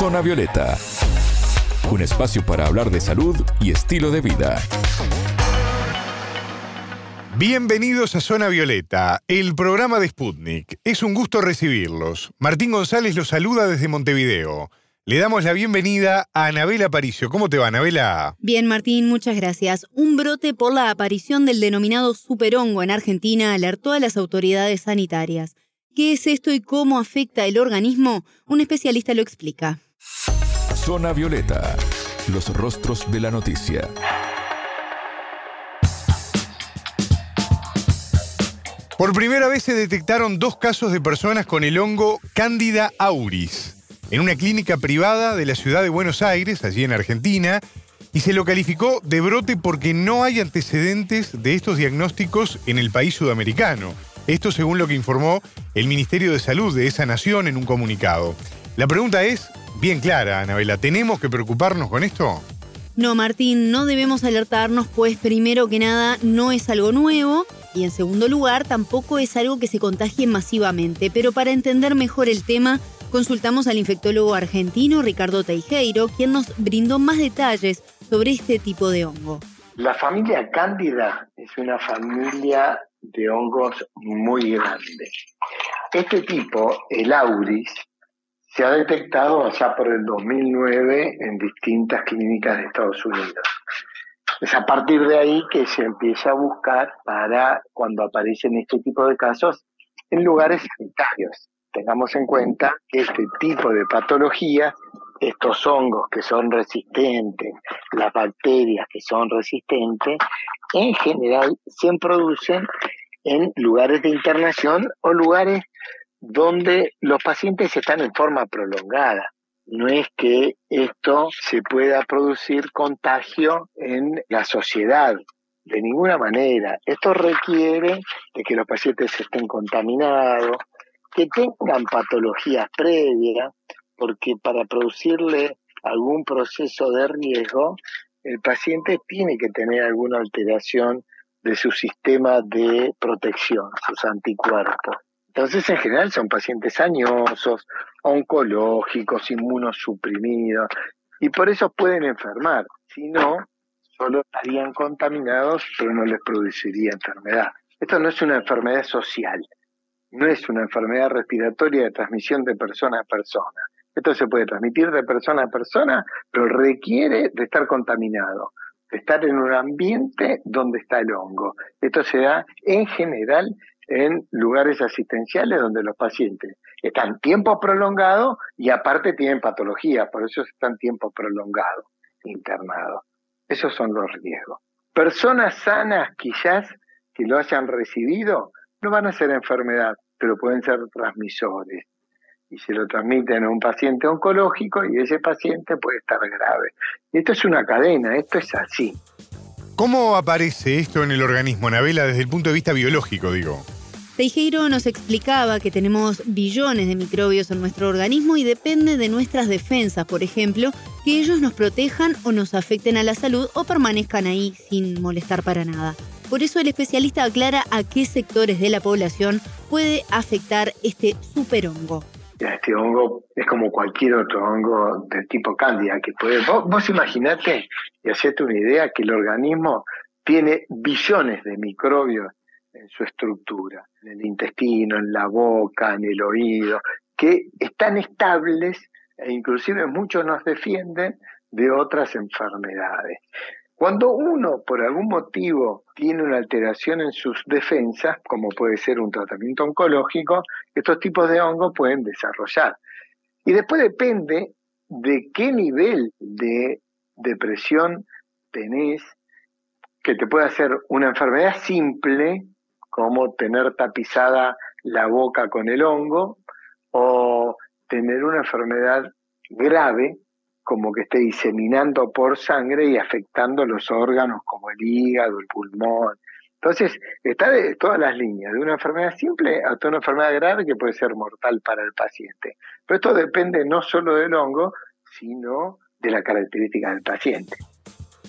Zona Violeta, un espacio para hablar de salud y estilo de vida. Bienvenidos a Zona Violeta, el programa de Sputnik. Es un gusto recibirlos. Martín González los saluda desde Montevideo. Le damos la bienvenida a Anabela Aparicio. ¿Cómo te va, Anabela? Bien, Martín, muchas gracias. Un brote por la aparición del denominado superhongo en Argentina alertó a las autoridades sanitarias. ¿Qué es esto y cómo afecta el organismo? Un especialista lo explica. Zona Violeta, los rostros de la noticia. Por primera vez se detectaron dos casos de personas con el hongo Candida auris en una clínica privada de la ciudad de Buenos Aires, allí en Argentina, y se lo calificó de brote porque no hay antecedentes de estos diagnósticos en el país sudamericano. Esto según lo que informó el Ministerio de Salud de esa nación en un comunicado. La pregunta es bien clara, Anabela, ¿tenemos que preocuparnos con esto? No, Martín, no debemos alertarnos, pues primero que nada no es algo nuevo y en segundo lugar tampoco es algo que se contagie masivamente. Pero para entender mejor el tema, Consultamos al infectólogo argentino Ricardo Teijeiro, quien nos brindó más detalles sobre este tipo de hongo. La familia Cándida es una familia de hongos muy grande. Este tipo, el auris, se ha detectado allá por el 2009 en distintas clínicas de Estados Unidos. Es a partir de ahí que se empieza a buscar para cuando aparecen este tipo de casos en lugares sanitarios tengamos en cuenta que este tipo de patología, estos hongos que son resistentes, las bacterias que son resistentes, en general se producen en lugares de internación o lugares donde los pacientes están en forma prolongada. No es que esto se pueda producir contagio en la sociedad, de ninguna manera. Esto requiere de que los pacientes estén contaminados, que tengan patologías previas, porque para producirle algún proceso de riesgo, el paciente tiene que tener alguna alteración de su sistema de protección, sus anticuerpos. Entonces, en general, son pacientes añosos, oncológicos, inmunosuprimidos, y por eso pueden enfermar. Si no, solo estarían contaminados, pero no les produciría enfermedad. Esto no es una enfermedad social, no es una enfermedad respiratoria de transmisión de persona a persona. Esto se puede transmitir de persona a persona, pero requiere de estar contaminado, de estar en un ambiente donde está el hongo. Esto se da en general en lugares asistenciales donde los pacientes están tiempo prolongado y aparte tienen patología, por eso están tiempo prolongado internados. Esos son los riesgos. Personas sanas quizás que lo hayan recibido no van a ser enfermedad, pero pueden ser transmisores. Y se lo transmiten a un paciente oncológico y ese paciente puede estar grave. Esto es una cadena, esto es así. ¿Cómo aparece esto en el organismo, Navela, desde el punto de vista biológico, digo? Teijeiro nos explicaba que tenemos billones de microbios en nuestro organismo y depende de nuestras defensas, por ejemplo, que ellos nos protejan o nos afecten a la salud o permanezcan ahí sin molestar para nada. Por eso el especialista aclara a qué sectores de la población puede afectar este superhongo. Este hongo es como cualquier otro hongo del tipo cándida que puede. Vos, imaginate y hacete una idea que el organismo tiene billones de microbios en su estructura, en el intestino, en la boca, en el oído, que están estables e inclusive muchos nos defienden de otras enfermedades. Cuando uno, por algún motivo, tiene una alteración en sus defensas, como puede ser un tratamiento oncológico, estos tipos de hongos pueden desarrollar. Y después depende de qué nivel de depresión tenés, que te puede hacer una enfermedad simple, como tener tapizada la boca con el hongo, o tener una enfermedad grave, como que esté diseminando por sangre y afectando los órganos como el hígado, el pulmón. Entonces, está de todas las líneas, de una enfermedad simple hasta una enfermedad grave que puede ser mortal para el paciente. Pero esto depende no solo del hongo, sino de la característica del paciente.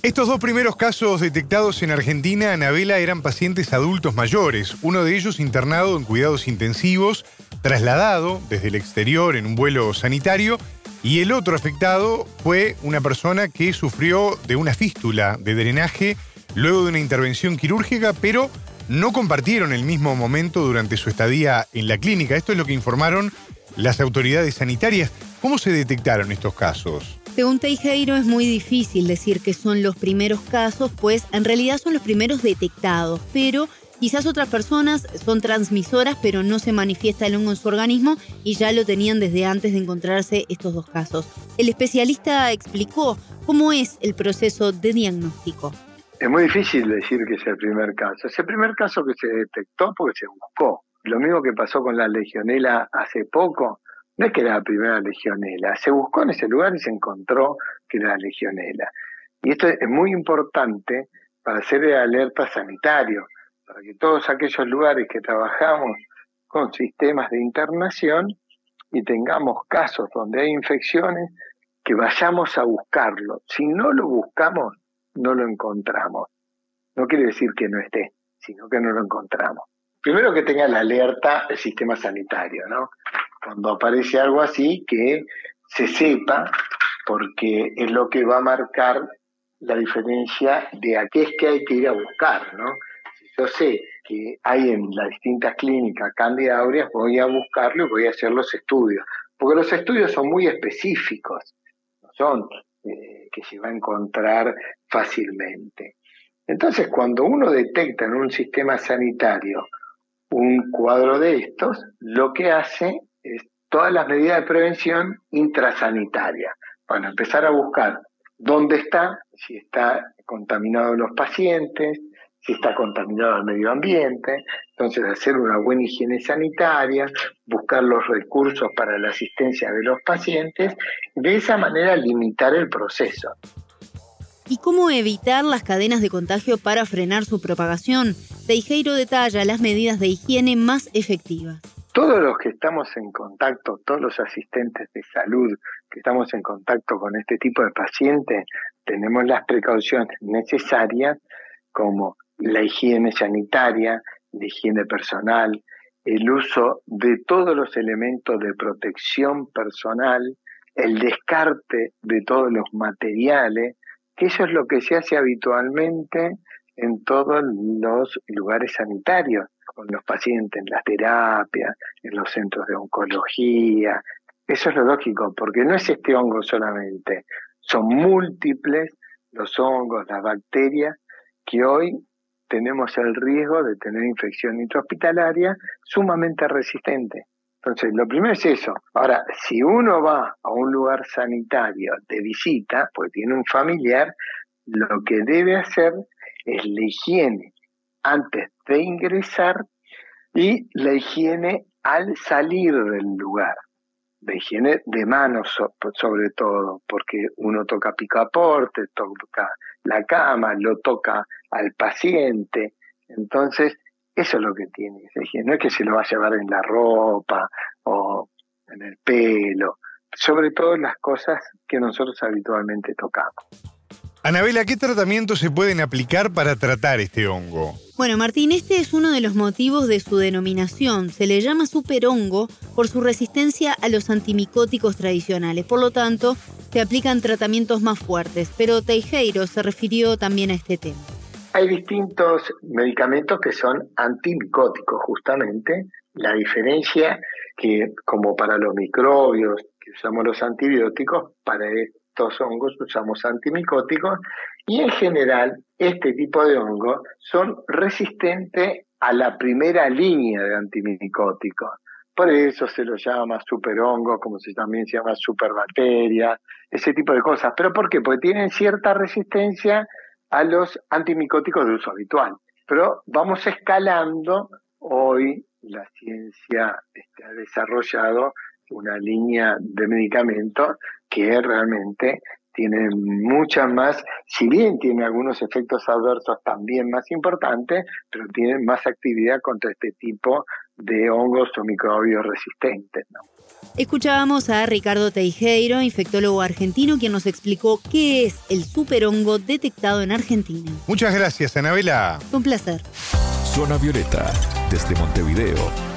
Estos dos primeros casos detectados en Argentina, Anabela, eran pacientes adultos mayores, uno de ellos internado en cuidados intensivos, trasladado desde el exterior en un vuelo sanitario Y el otro afectado fue una persona que sufrió de una fístula de drenaje luego de una intervención quirúrgica, pero no compartieron el mismo momento durante su estadía en la clínica. Esto es lo que informaron las autoridades sanitarias. ¿Cómo se detectaron estos casos? Según Teijeiro es muy difícil decir que son los primeros casos, pues en realidad son los primeros detectados, pero quizás otras personas son transmisoras pero no se manifiesta el hongo en su organismo y ya lo tenían desde antes de encontrarse estos dos casos. El especialista explicó cómo es el proceso de diagnóstico. Es muy difícil decir que es el primer caso. Es el primer caso que se detectó porque se buscó. Lo mismo que pasó con la legionela hace poco, no es que era la primera legionela, se buscó en ese lugar y se encontró que era la legionela. Y esto es muy importante para hacer el alerta sanitario, para que todos aquellos lugares que trabajamos con sistemas de internación y tengamos casos donde hay infecciones, que vayamos a buscarlo. Si no lo buscamos, no lo encontramos. No quiere decir que no esté, sino que no lo encontramos. Primero que tenga la alerta el sistema sanitario, ¿no? Cuando aparece algo así, que se sepa, porque es lo que va a marcar la diferencia de a qué es que hay que ir a buscar, ¿no? Si yo sé que hay en las distintas clínicas aureas, voy a buscarlo y voy a hacer los estudios, porque los estudios son muy específicos, no son eh, que se va a encontrar fácilmente. Entonces, cuando uno detecta en un sistema sanitario un cuadro de estos, lo que hace todas las medidas de prevención intrasanitaria. Bueno, empezar a buscar dónde está, si está contaminado los pacientes, si está contaminado el medio ambiente, entonces hacer una buena higiene sanitaria, buscar los recursos para la asistencia de los pacientes, de esa manera limitar el proceso. ¿Y cómo evitar las cadenas de contagio para frenar su propagación? Teijeiro detalla las medidas de higiene más efectivas. Todos los que estamos en contacto, todos los asistentes de salud que estamos en contacto con este tipo de pacientes, tenemos las precauciones necesarias como la higiene sanitaria, la higiene personal, el uso de todos los elementos de protección personal, el descarte de todos los materiales, que eso es lo que se hace habitualmente en todos los lugares sanitarios, con los pacientes en las terapias, en los centros de oncología. Eso es lo lógico, porque no es este hongo solamente, son múltiples los hongos, las bacterias, que hoy tenemos el riesgo de tener infección intrahospitalaria sumamente resistente. Entonces, lo primero es eso. Ahora, si uno va a un lugar sanitario de visita, pues tiene un familiar, lo que debe hacer es la higiene antes de ingresar y la higiene al salir del lugar. La higiene de manos sobre todo, porque uno toca picaporte, toca la cama, lo toca al paciente. Entonces, eso es lo que tiene. No es que se lo va a llevar en la ropa o en el pelo, sobre todo las cosas que nosotros habitualmente tocamos. Anabela, ¿qué tratamientos se pueden aplicar para tratar este hongo? Bueno, Martín, este es uno de los motivos de su denominación. Se le llama superhongo por su resistencia a los antimicóticos tradicionales. Por lo tanto, se aplican tratamientos más fuertes. Pero Teijeiro se refirió también a este tema. Hay distintos medicamentos que son antimicóticos, justamente. La diferencia que, como para los microbios, que usamos los antibióticos, para estos hongos usamos antimicóticos y en general este tipo de hongos son resistentes a la primera línea de antimicóticos. Por eso se los llama superhongos, como se también se llama superbacteria, ese tipo de cosas. ¿Pero por qué? Porque tienen cierta resistencia a los antimicóticos de uso habitual. Pero vamos escalando. Hoy la ciencia este, ha desarrollado una línea de medicamentos que realmente tiene mucha más, si bien tiene algunos efectos adversos también más importantes, pero tiene más actividad contra este tipo de hongos o microbios resistentes. Escuchábamos a Ricardo Teijeiro, infectólogo argentino, quien nos explicó qué es el superhongo detectado en Argentina. Muchas gracias, Anabela. Un placer. Zona Violeta, desde Montevideo,